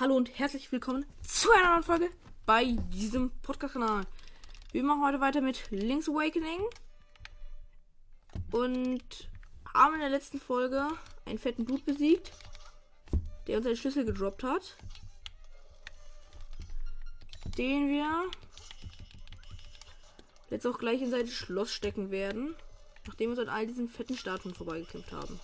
Hallo und herzlich willkommen zu einer neuen Folge bei diesem Podcast-Kanal. Wir machen heute weiter mit Link's Awakening und haben in der letzten Folge einen fetten Blut besiegt, der uns einen Schlüssel gedroppt hat, den wir jetzt auch gleich in sein Schloss stecken werden, nachdem wir uns an all diesen fetten Statuen vorbeigekämpft haben.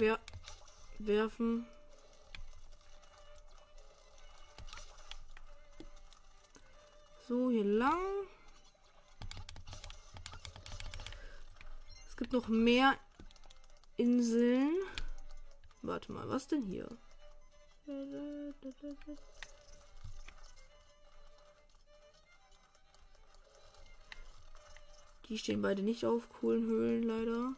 Wegwerfen. So, hier lang. Es gibt noch mehr Inseln. Warte mal, was denn hier? Die stehen beide nicht auf Kohlenhöhlen, leider.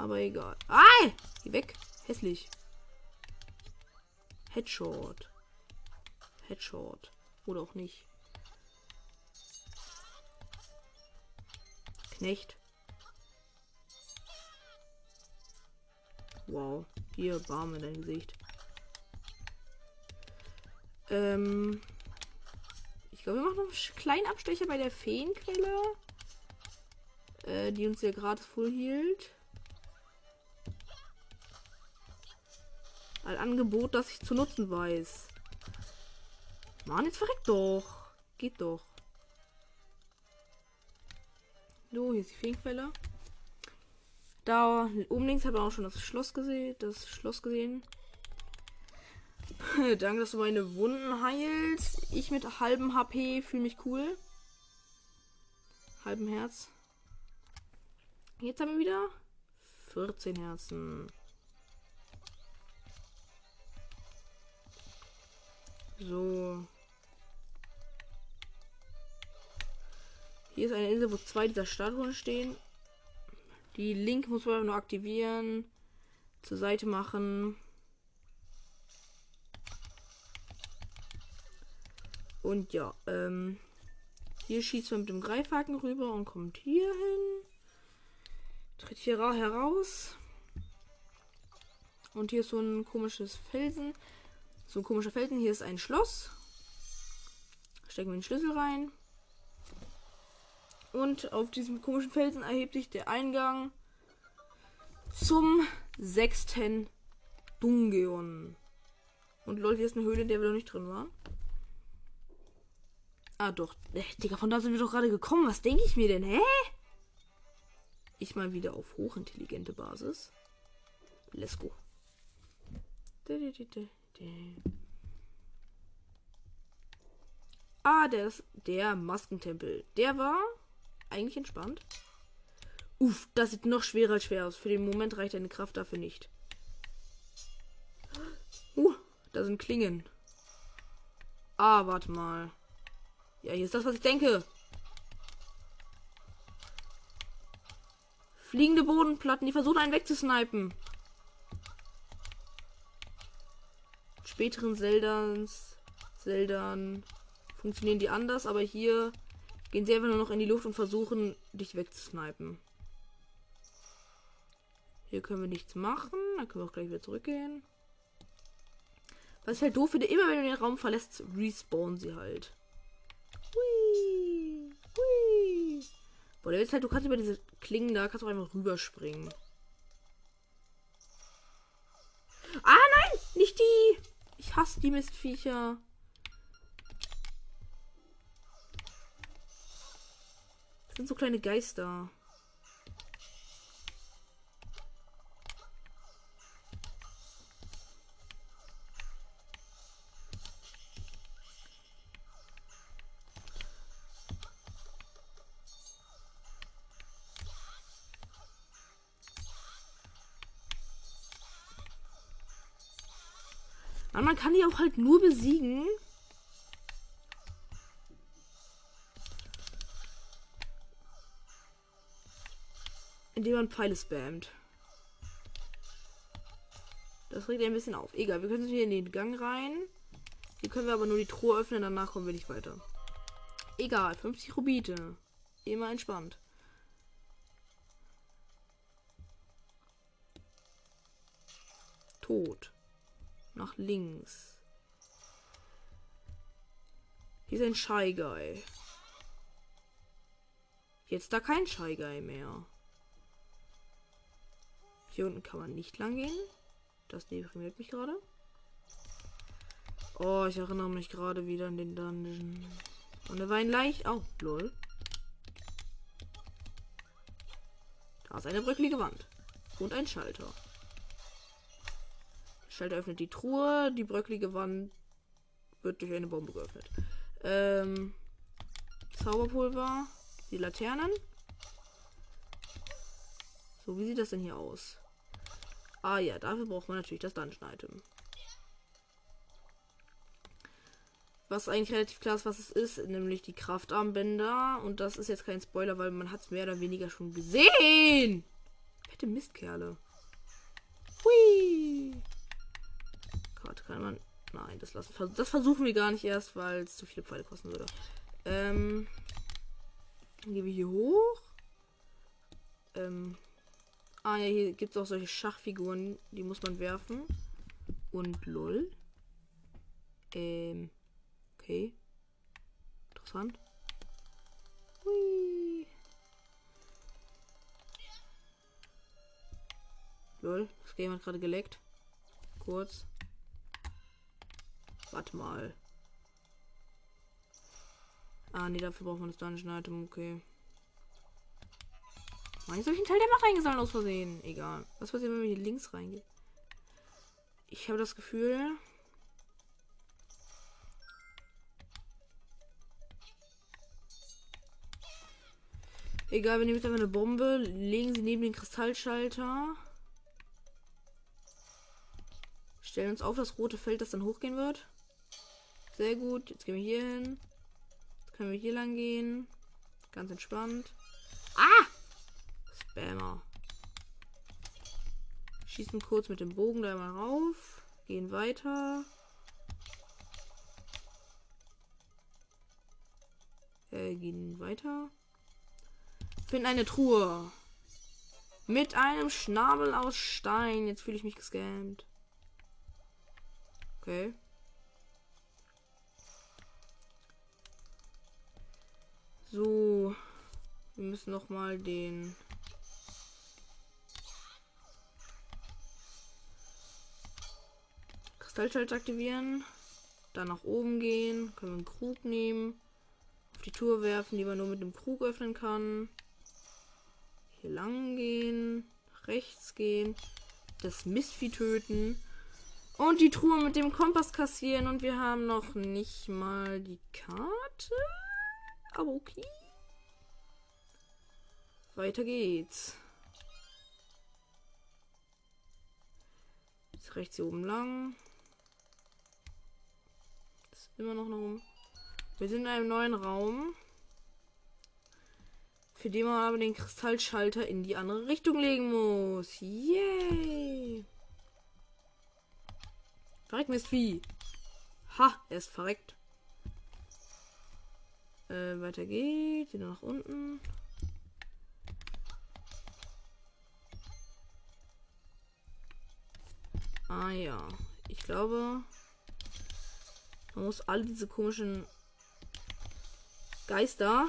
Aber egal. Ah! Geh weg. Hässlich. Headshot. Headshot. Oder auch nicht. Knecht. Wow. Hier, Barm in dein Gesicht. Ähm. Ich glaube, wir machen noch einen kleinen Abstecher bei der Feenquelle. Äh, die uns ja gerade voll hielt. Ein Angebot, das ich zu nutzen weiß. Mann, jetzt verreckt doch. Geht doch. So, hier ist die Feenquelle. Da oben links hat man auch schon das Schloss gesehen. Das Schloss gesehen. Danke, dass du meine Wunden heilst. Ich mit halbem HP fühle mich cool. Halbem Herz. Jetzt haben wir wieder 14 Herzen. So. Hier ist eine Insel, wo zwei dieser Statuen stehen. Die Link muss man nur aktivieren. Zur Seite machen. Und ja, ähm, hier schießt man mit dem Greifhaken rüber und kommt hier hin. Tritt hier heraus. Und hier ist so ein komisches Felsen. So ein komischer Felsen. Hier ist ein Schloss. Stecken wir den Schlüssel rein. Und auf diesem komischen Felsen erhebt sich der Eingang zum sechsten Dungeon. Und Leute, hier ist eine Höhle, in der wir noch nicht drin waren. Ah, doch. Äh, Digga, von da sind wir doch gerade gekommen. Was denke ich mir denn? Hä? Ich mal wieder auf hochintelligente Basis. Let's go. Ah, der ist der Maskentempel. Der war eigentlich entspannt. Uff, das sieht noch schwerer als schwer aus. Für den Moment reicht deine Kraft dafür nicht. Uh, da sind Klingen. Ah, warte mal. Ja, hier ist das, was ich denke. Fliegende Bodenplatten, die versuchen einen wegzusnipen. Späteren Zeldans, Zeldan funktionieren die anders, aber hier gehen sie einfach nur noch in die Luft und versuchen, dich wegzusnipen. Hier können wir nichts machen. Dann können wir auch gleich wieder zurückgehen. Was ich halt doof finde, immer wenn du den Raum verlässt, respawnen sie halt. Hui. Hui. Boah, der ist halt, du kannst über diese Klingen da, kannst du einfach rüberspringen. Ah, nein! Nicht die! Die Mistviecher. Das sind so kleine Geister. Kann die auch halt nur besiegen. indem man Pfeile spammt. Das regt ein bisschen auf. Egal, wir können hier in den Gang rein. Hier können wir aber nur die Truhe öffnen, danach kommen wir nicht weiter. Egal, 50 Rubite. Immer entspannt. Tot. Nach links. Hier ist ein Shy Guy. Jetzt da kein Shy Guy mehr. Hier unten kann man nicht lang gehen. Das deprimiert mich gerade. Oh, ich erinnere mich gerade wieder an den Dungeon. Und er war ein leicht. Oh, lol. Da ist eine bröcklige Wand. Und ein Schalter. Schalter öffnet die Truhe. Die bröcklige Wand wird durch eine Bombe geöffnet. Ähm, Zauberpulver. Die Laternen. So, wie sieht das denn hier aus? Ah ja, dafür braucht man natürlich das Dungeon-Item. Was eigentlich relativ klar ist, was es ist, nämlich die Kraftarmbänder. Und das ist jetzt kein Spoiler, weil man hat es mehr oder weniger schon gesehen. Fette Mistkerle. Nein, das lassen. Das versuchen wir gar nicht erst, weil es zu viele Pfeile kosten würde. Ähm. Dann gehen wir hier hoch. Ähm. Ah ja, hier gibt es auch solche Schachfiguren, die muss man werfen. Und lol. Ähm. Okay. Interessant. Hui. Lol, das Game hat gerade geleckt. Kurz. Warte mal. Ah, nee, dafür braucht man das Dungeon Item, okay. Mann, soll ich einen Teil der Macht eingesammelt aus Versehen? Egal. Was passiert, wenn wir hier links reingehen? Ich habe das Gefühl. Egal, wir nehmen jetzt einfach eine Bombe, legen sie neben den Kristallschalter. Stellen uns auf das rote Feld, das dann hochgehen wird. Sehr gut. Jetzt gehen wir hier hin. Jetzt können wir hier lang gehen. Ganz entspannt. Ah! Spammer. Schießen kurz mit dem Bogen da mal rauf. Gehen weiter. Äh, gehen weiter. Finden eine Truhe. Mit einem Schnabel aus Stein. Jetzt fühle ich mich gescammt. Okay. Müssen noch mal den Kristallschalter aktivieren. Dann nach oben gehen. Können wir einen Krug nehmen. Auf die Tour werfen, die man nur mit dem Krug öffnen kann. Hier lang gehen. Rechts gehen. Das Mistvieh töten. Und die Truhe mit dem Kompass kassieren. Und wir haben noch nicht mal die Karte. Aber okay. Weiter geht's. Jetzt rechts hier oben lang. ist immer noch nach oben. Wir sind in einem neuen Raum. Für den man aber den Kristallschalter in die andere Richtung legen muss. Yay! Verreckt Mistvieh. Ha, er ist verreckt. Äh, weiter geht. Wieder nach unten. Ah ja. Ich glaube, man muss alle diese komischen Geister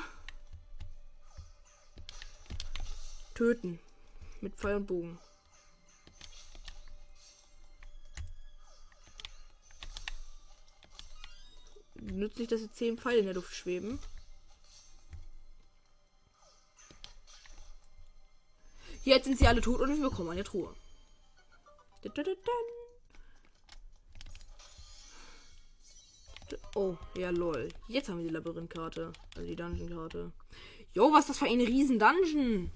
töten. Mit Pfeil und Bogen. Nützlich, dass sie zehn Pfeile in der Luft schweben. Jetzt sind sie alle tot und wir bekommen eine Truhe. Oh, ja, lol. Jetzt haben wir die Labyrinthkarte. Also die Dungeon-Karte. Jo, was ist das für ein riesen Dungeon?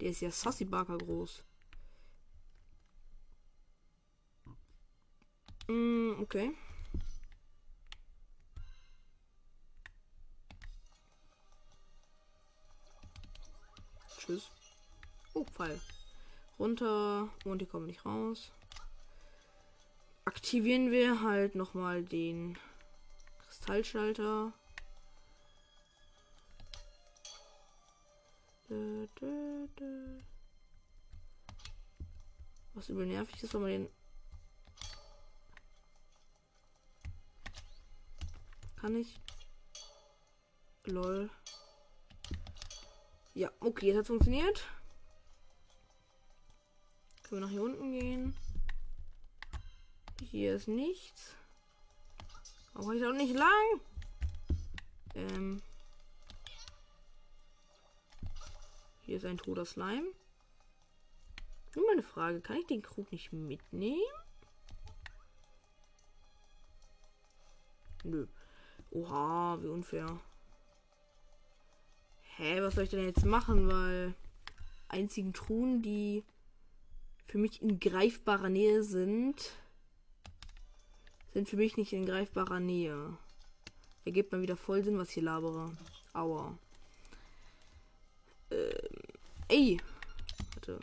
Der ist ja Sassy Barker groß. Mm, okay. Tschüss. Oh, Pfeil. Runter und die kommen nicht raus. Aktivieren wir halt nochmal den Kristallschalter. Was übel nervig ist, wenn man den. Kann ich? Lol. Ja, okay, jetzt hat funktioniert. Wir nach hier unten gehen? Hier ist nichts. Aber ich auch nicht lang. Ähm. Hier ist ein toter Slime. Nur meine Frage, kann ich den Krug nicht mitnehmen? Nö. Oha, wie unfair. Hä, was soll ich denn jetzt machen? Weil einzigen Truhen, die für mich in greifbarer Nähe sind, sind für mich nicht in greifbarer Nähe. Ergibt mal wieder voll Sinn, was hier labere. Aua. Ähm, ey. Warte.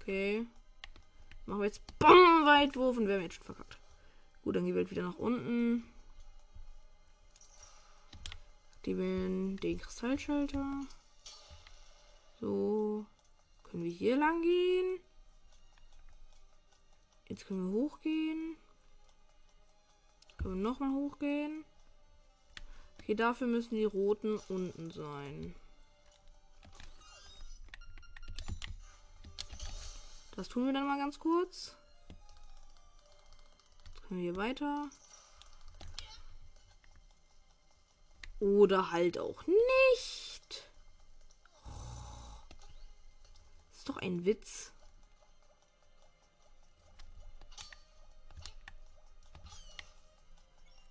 Okay. Machen wir jetzt Bombenweitwurf und wir haben jetzt schon verkackt. Gut, dann gehen wir wieder nach unten. Aktivieren den Kristallschalter. So. Können wir hier lang gehen? Jetzt können wir hochgehen. Können wir nochmal hochgehen? Okay, dafür müssen die roten unten sein. Das tun wir dann mal ganz kurz. Jetzt können wir hier weiter. Oder halt auch nicht. Ist doch ein Witz.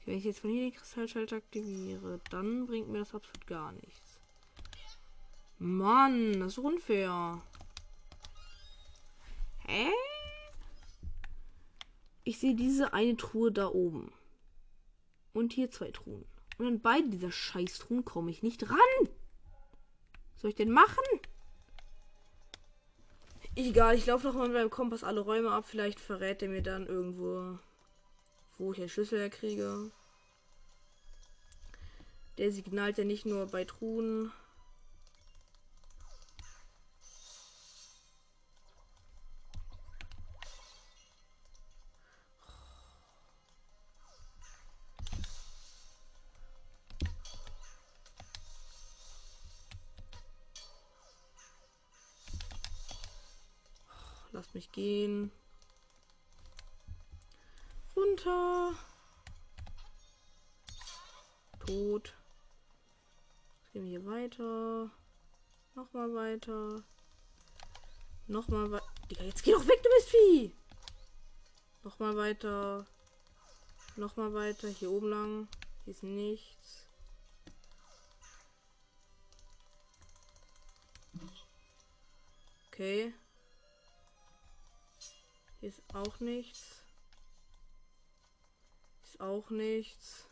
Wenn ich jetzt von hier den Kristallschalter aktiviere, dann bringt mir das absolut gar nichts. Mann, das ist unfair. Hä? Ich sehe diese eine Truhe da oben. Und hier zwei Truhen. Und an beide dieser Scheißtruhen komme ich nicht ran. Was soll ich denn machen? Egal, ich laufe noch mal beim Kompass alle Räume ab. Vielleicht verrät er mir dann irgendwo, wo ich den Schlüssel herkriege. Der signalt ja nicht nur bei Truhen. Gehen. Runter. Tot. Jetzt gehen wir hier weiter. Nochmal weiter. Nochmal weiter. Digga, jetzt geh doch weg, du bist Vieh! Nochmal weiter. Nochmal weiter. Hier oben lang. Hier ist nichts. Okay. Hier ist auch nichts. Ist auch nichts.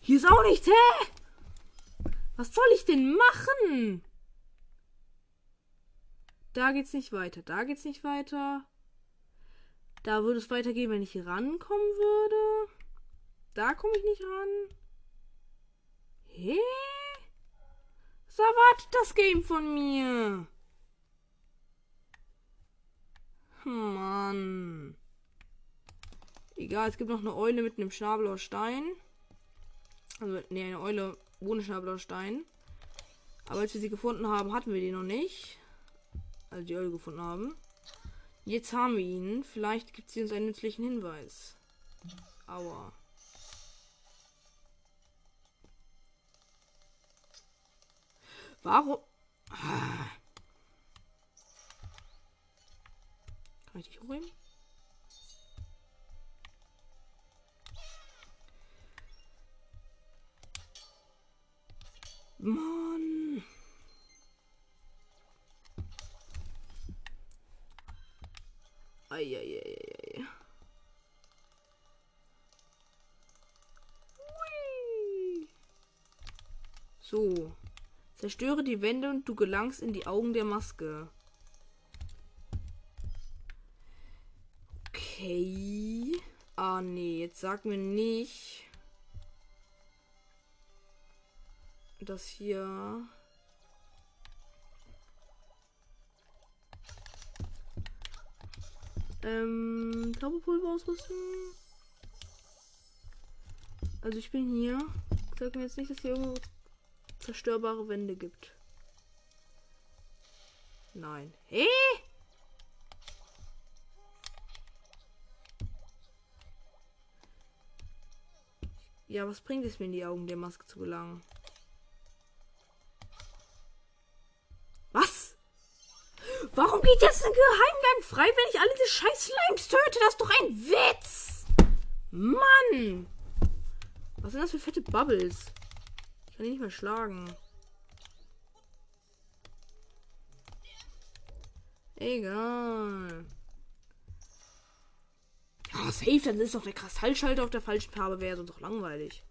Hier ist auch nichts, hä? Was soll ich denn machen? Da geht's nicht weiter. Da geht's nicht weiter. Da würde es weitergehen, wenn ich hier rankommen würde. Da komme ich nicht ran. Hä? Was erwartet das Game von mir? Mann. Egal, es gibt noch eine Eule mit einem Schnabel aus Stein. Also, ne, eine Eule ohne Schnabel aus Stein. Aber als wir sie gefunden haben, hatten wir die noch nicht. Also die Eule gefunden haben. Jetzt haben wir ihn. Vielleicht gibt sie uns einen nützlichen Hinweis. Aua. Warum? Ah. Kann ich dich holen? Mann. Eieieiei. So. Zerstöre die Wände und du gelangst in die Augen der Maske. Okay. Ah, nee, jetzt sag mir nicht, dass hier. Ähm, Zauberpulver ausrüsten. Also ich bin hier. Sag mir jetzt nicht, dass hier irgendwo zerstörbare Wände gibt. Nein. Hey! Ja, was bringt es mir in die Augen der Maske zu gelangen? Was? Warum geht jetzt ein Geheimgang frei, wenn ich alle diese scheiß Slimes töte? Das ist doch ein Witz! Mann! Was sind das für fette Bubbles? Ich kann die nicht mehr schlagen. Egal. Ja, safe, dann ist doch der Kristallschalter auf der falschen Farbe, wäre sonst doch langweilig.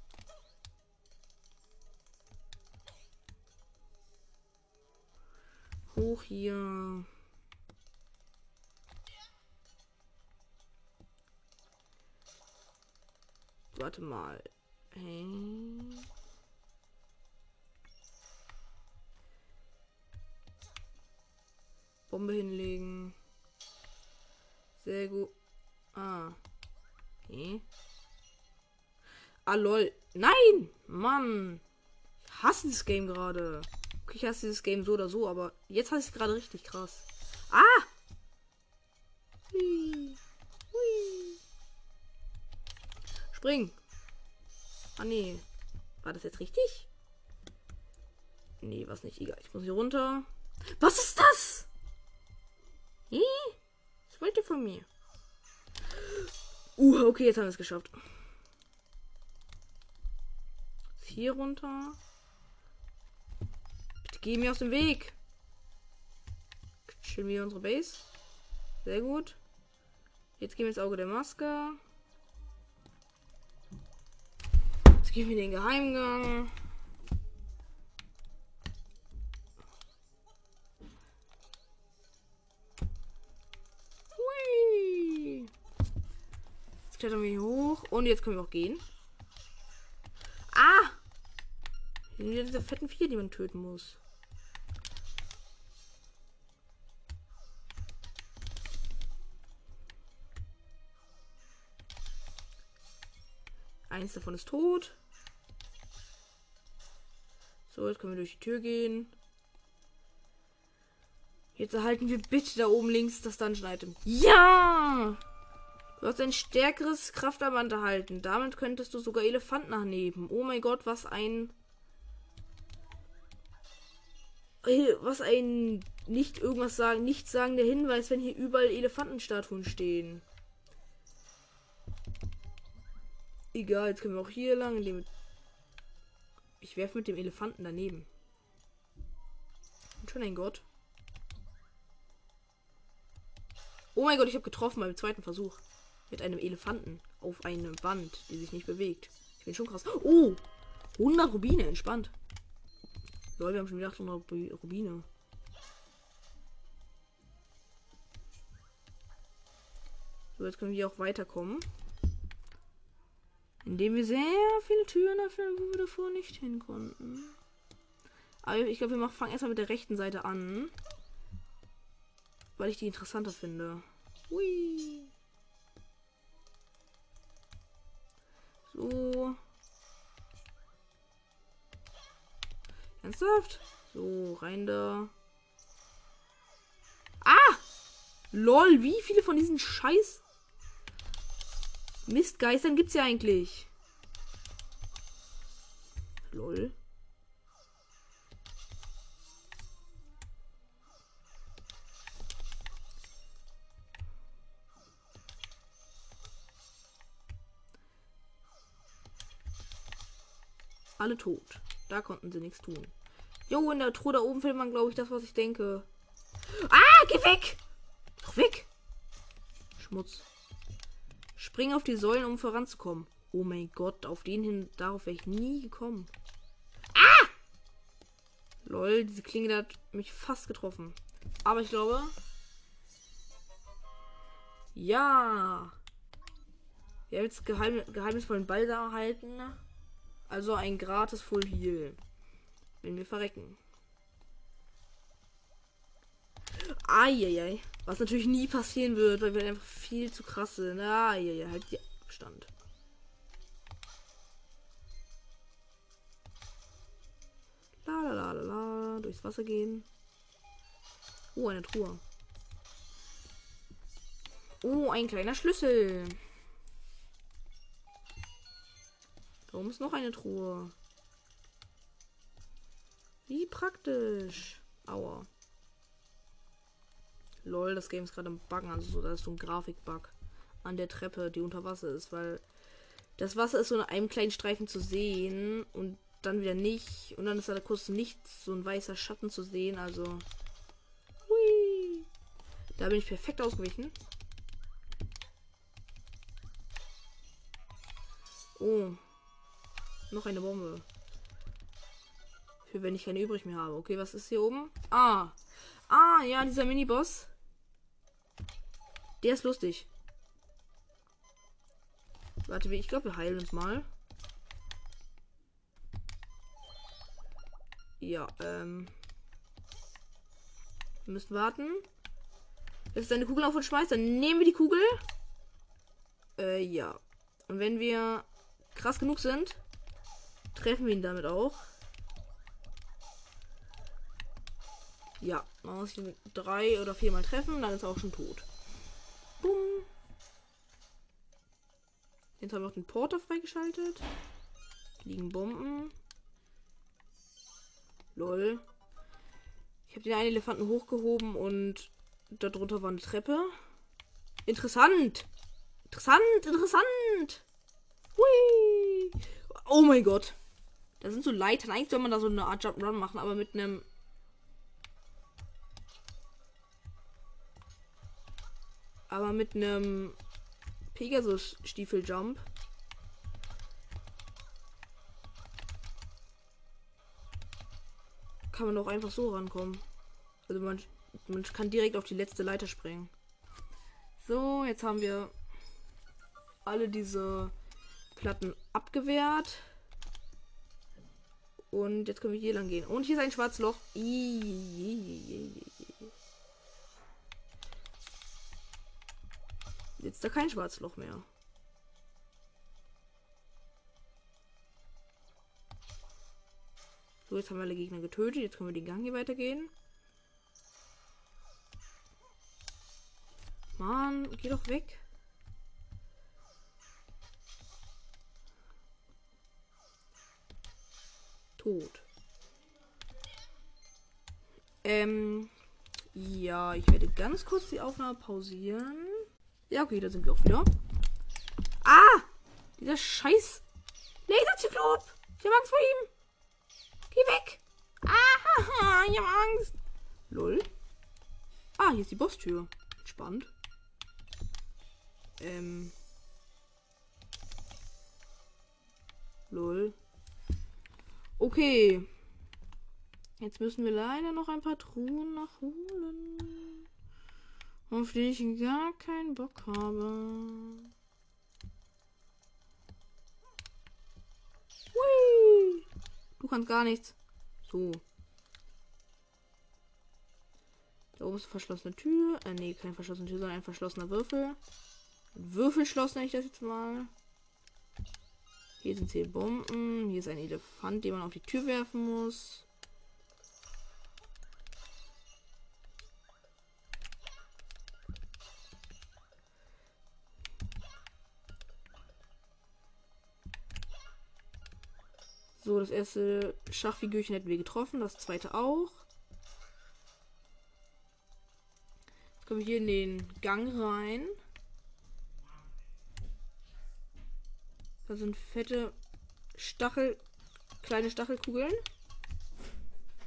Hoch hier. Warte mal. Hey. Bombe hinlegen. Sehr gut. Ah. Okay. Ah, lol. Nein! Mann! Ich hasse dieses Game gerade. Okay, ich hasse dieses Game so oder so, aber jetzt hasse ich es gerade richtig krass. Ah! Hui. Hui. Spring! Ah, nee. War das jetzt richtig? Nee, was nicht. Egal. Ich muss hier runter. Was ist das? Hm? Was wollt ihr von mir? Uh, okay, jetzt haben wir es geschafft. Hier runter. Bitte geh mir aus dem Weg. Schön wir unsere Base. Sehr gut. Jetzt gehen wir ins Auge der Maske. Jetzt gehen wir in den Geheimgang. Klettern wir hier hoch. Und jetzt können wir auch gehen. Ah! Hier sind wieder diese fetten Vier, die man töten muss. Eins davon ist tot. So, jetzt können wir durch die Tür gehen. Jetzt erhalten wir bitte da oben links das Dungeon-Item. Ja! Du hast ein stärkeres Kraftarmband erhalten. Damit könntest du sogar Elefant nachnehmen. Oh mein Gott, was ein. Äh, was ein nicht irgendwas sagen, nicht sagender Hinweis, wenn hier überall Elefantenstatuen stehen. Egal, jetzt können wir auch hier lang. Ich werfe mit dem Elefanten daneben. Und schon ein Gott. Oh mein Gott, ich habe getroffen beim zweiten Versuch. Mit einem Elefanten auf eine Wand, die sich nicht bewegt. Ich bin schon krass. Oh! 100 Rubine, entspannt. Leute, wir haben schon wieder 800 Rubine. So, jetzt können wir auch weiterkommen. Indem wir sehr viele Türen öffnen, wo wir davor nicht hin konnten. Aber ich glaube, wir fangen erstmal mit der rechten Seite an. Weil ich die interessanter finde. Hui. So. Ernsthaft? So, rein da. Ah! Lol, wie viele von diesen Scheiß Mistgeistern gibt's ja eigentlich? Lol. Alle tot. Da konnten sie nichts tun. Jo, in der Truhe da oben findet man, glaube ich, das, was ich denke. Ah, geh weg! Doch weg! Schmutz. Spring auf die Säulen, um voranzukommen. Oh mein Gott, auf den hin, darauf wäre ich nie gekommen. Ah! Lol, diese Klinge hat mich fast getroffen. Aber ich glaube. Ja. Wir haben jetzt geheim, geheimnisvollen Ball da erhalten. Also ein gratis Full Heal. Wenn wir verrecken. Eieiei. Was natürlich nie passieren wird, weil wir einfach viel zu krass sind. Eieiei, halt die Abstand. La la la la la. Durchs Wasser gehen. Oh, eine Truhe. Oh, ein kleiner Schlüssel. Oben ist noch eine Truhe. Wie praktisch. Aua. Lol, das Game ist gerade im Buggen. Also so, da ist so ein Grafikbug an der Treppe, die unter Wasser ist, weil das Wasser ist so in einem kleinen Streifen zu sehen und dann wieder nicht. Und dann ist da kurz nichts, so ein weißer Schatten zu sehen. Also. Hui. Da bin ich perfekt ausgewichen. Oh. Noch eine Bombe. Für wenn ich keine übrig mehr habe. Okay, was ist hier oben? Ah. Ah, ja, dieser Miniboss. Der ist lustig. Warte, ich glaube, wir heilen uns mal. Ja, ähm. Wir müssen warten. Wenn es eine Kugel auf uns schmeißt, dann nehmen wir die Kugel. Äh, ja. Und wenn wir krass genug sind, treffen wir ihn damit auch. Ja, man muss ihn drei oder viermal treffen, dann ist er auch schon tot. Bumm. Jetzt haben wir auch den Porter freigeschaltet. Liegen Bomben. Lol. Ich habe den einen Elefanten hochgehoben und darunter war eine Treppe. Interessant. Interessant, interessant. Hui. Oh mein Gott. Da sind so Leitern. Eigentlich soll man da so eine Art Jump Run machen, aber mit einem aber mit einem Pegasus Stiefel Jump kann man doch einfach so rankommen. Also man, man kann direkt auf die letzte Leiter springen. So, jetzt haben wir alle diese Platten abgewehrt. Und jetzt können wir hier lang gehen. Und hier ist ein schwarzes Loch. Jetzt da kein schwarzes Loch mehr. So, jetzt haben wir alle Gegner getötet. Jetzt können wir den Gang hier weitergehen. Mann, geh doch weg. Tot. Ähm, ja, ich werde ganz kurz die Aufnahme pausieren. Ja, okay, da sind wir auch wieder. Ah! Dieser scheiß Laserzyklop! Ich habe Angst vor ihm! Geh weg! Ah, ich habe Angst! Lol. Ah, hier ist die Bosstür. Spannend. Ähm. Lol. Okay. Jetzt müssen wir leider noch ein paar Truhen nachholen. Auf die ich gar keinen Bock habe. Hui. Du kannst gar nichts. So. Da oben ist eine verschlossene Tür. Äh, nee, keine verschlossene Tür, sondern ein verschlossener Würfel. Ein Würfelschloss nenne ich das jetzt mal. Hier sind zehn Bomben. Hier ist ein Elefant, den man auf die Tür werfen muss. So, das erste Schachfigürchen hätten wir getroffen, das zweite auch. Jetzt kommen wir hier in den Gang rein. Da sind fette Stachel, kleine Stachelkugeln,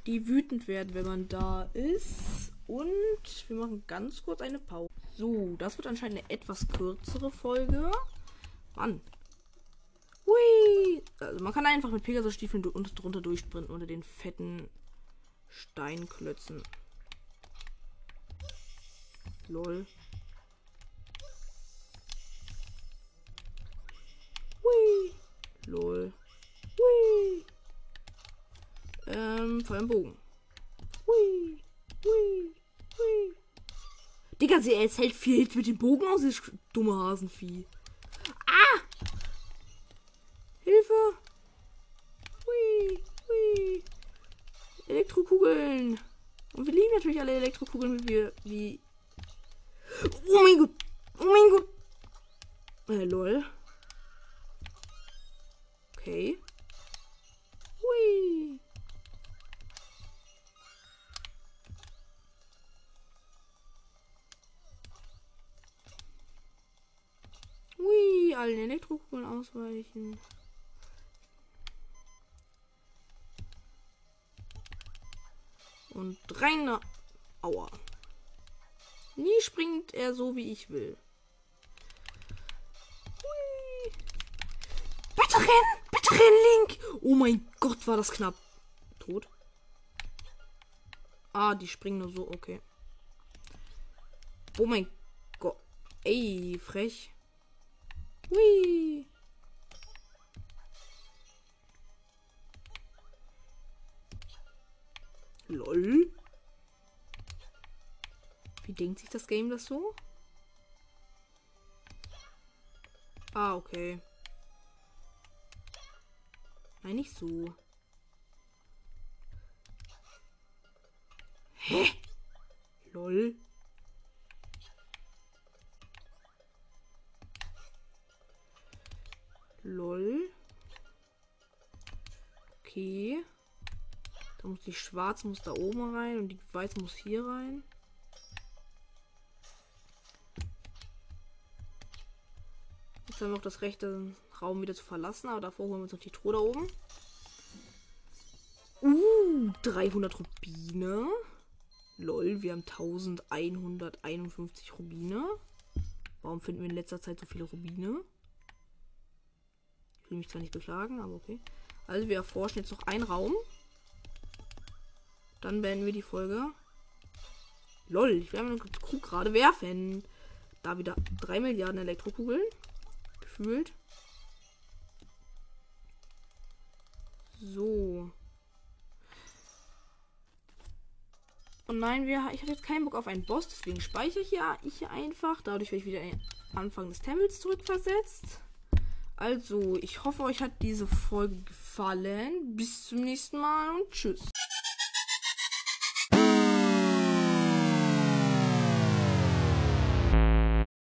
die wütend werden, wenn man da ist. Und wir machen ganz kurz eine Pause. So, das wird anscheinend eine etwas kürzere Folge. Mann, Hui! Also man kann einfach mit Pegasus-Stiefeln drunter durchsprinten unter den fetten Steinklötzen. Lol. Lol. Hui. Ähm, vor allem Bogen. Hui. Hui. Hui. Digga, sie es hält viel mit dem Bogen aus, dieses dumme Hasenvieh. Ah! Hilfe! Hui, hui. Elektrokugeln. Und wir lieben natürlich alle Elektrokugeln, wie wir, wie. Oh mein Gott! Oh mein Gott! Äh, lol. Okay. Hui. Hui, allen Elektrokugeln ausweichen. Und rein. Aua. Nie springt er so, wie ich will. Hui. Bitte! Bitte rennen, Link! Oh mein Gott, war das knapp. Tot. Ah, die springen nur so, okay. Oh mein Gott. Ey, frech. Hui. Lol. Wie denkt sich das Game das so? Ah, okay. Nein, nicht so. Hä? Lol. Lol. Okay. Da muss die schwarz muss da oben rein und die weiß muss hier rein. Jetzt haben wir noch das rechte Raum wieder zu verlassen, aber davor holen wir uns noch die Truhe da oben. Uh, 300 Rubine. Lol, wir haben 1151 Rubine. Warum finden wir in letzter Zeit so viele Rubine? Ich will mich zwar nicht beklagen, aber okay. Also wir erforschen jetzt noch einen Raum. Dann beenden wir die Folge. Lol, ich werde meine Kuh gerade werfen. Da wieder 3 Milliarden Elektrokugeln. Gefühlt. So. Und nein, wir, ich habe jetzt keinen Bock auf einen Boss, deswegen speichere ich ja ich hier einfach. Dadurch werde ich wieder in den Anfang des Tempels zurückversetzt. Also, ich hoffe, euch hat diese Folge gefallen. Bis zum nächsten Mal und tschüss.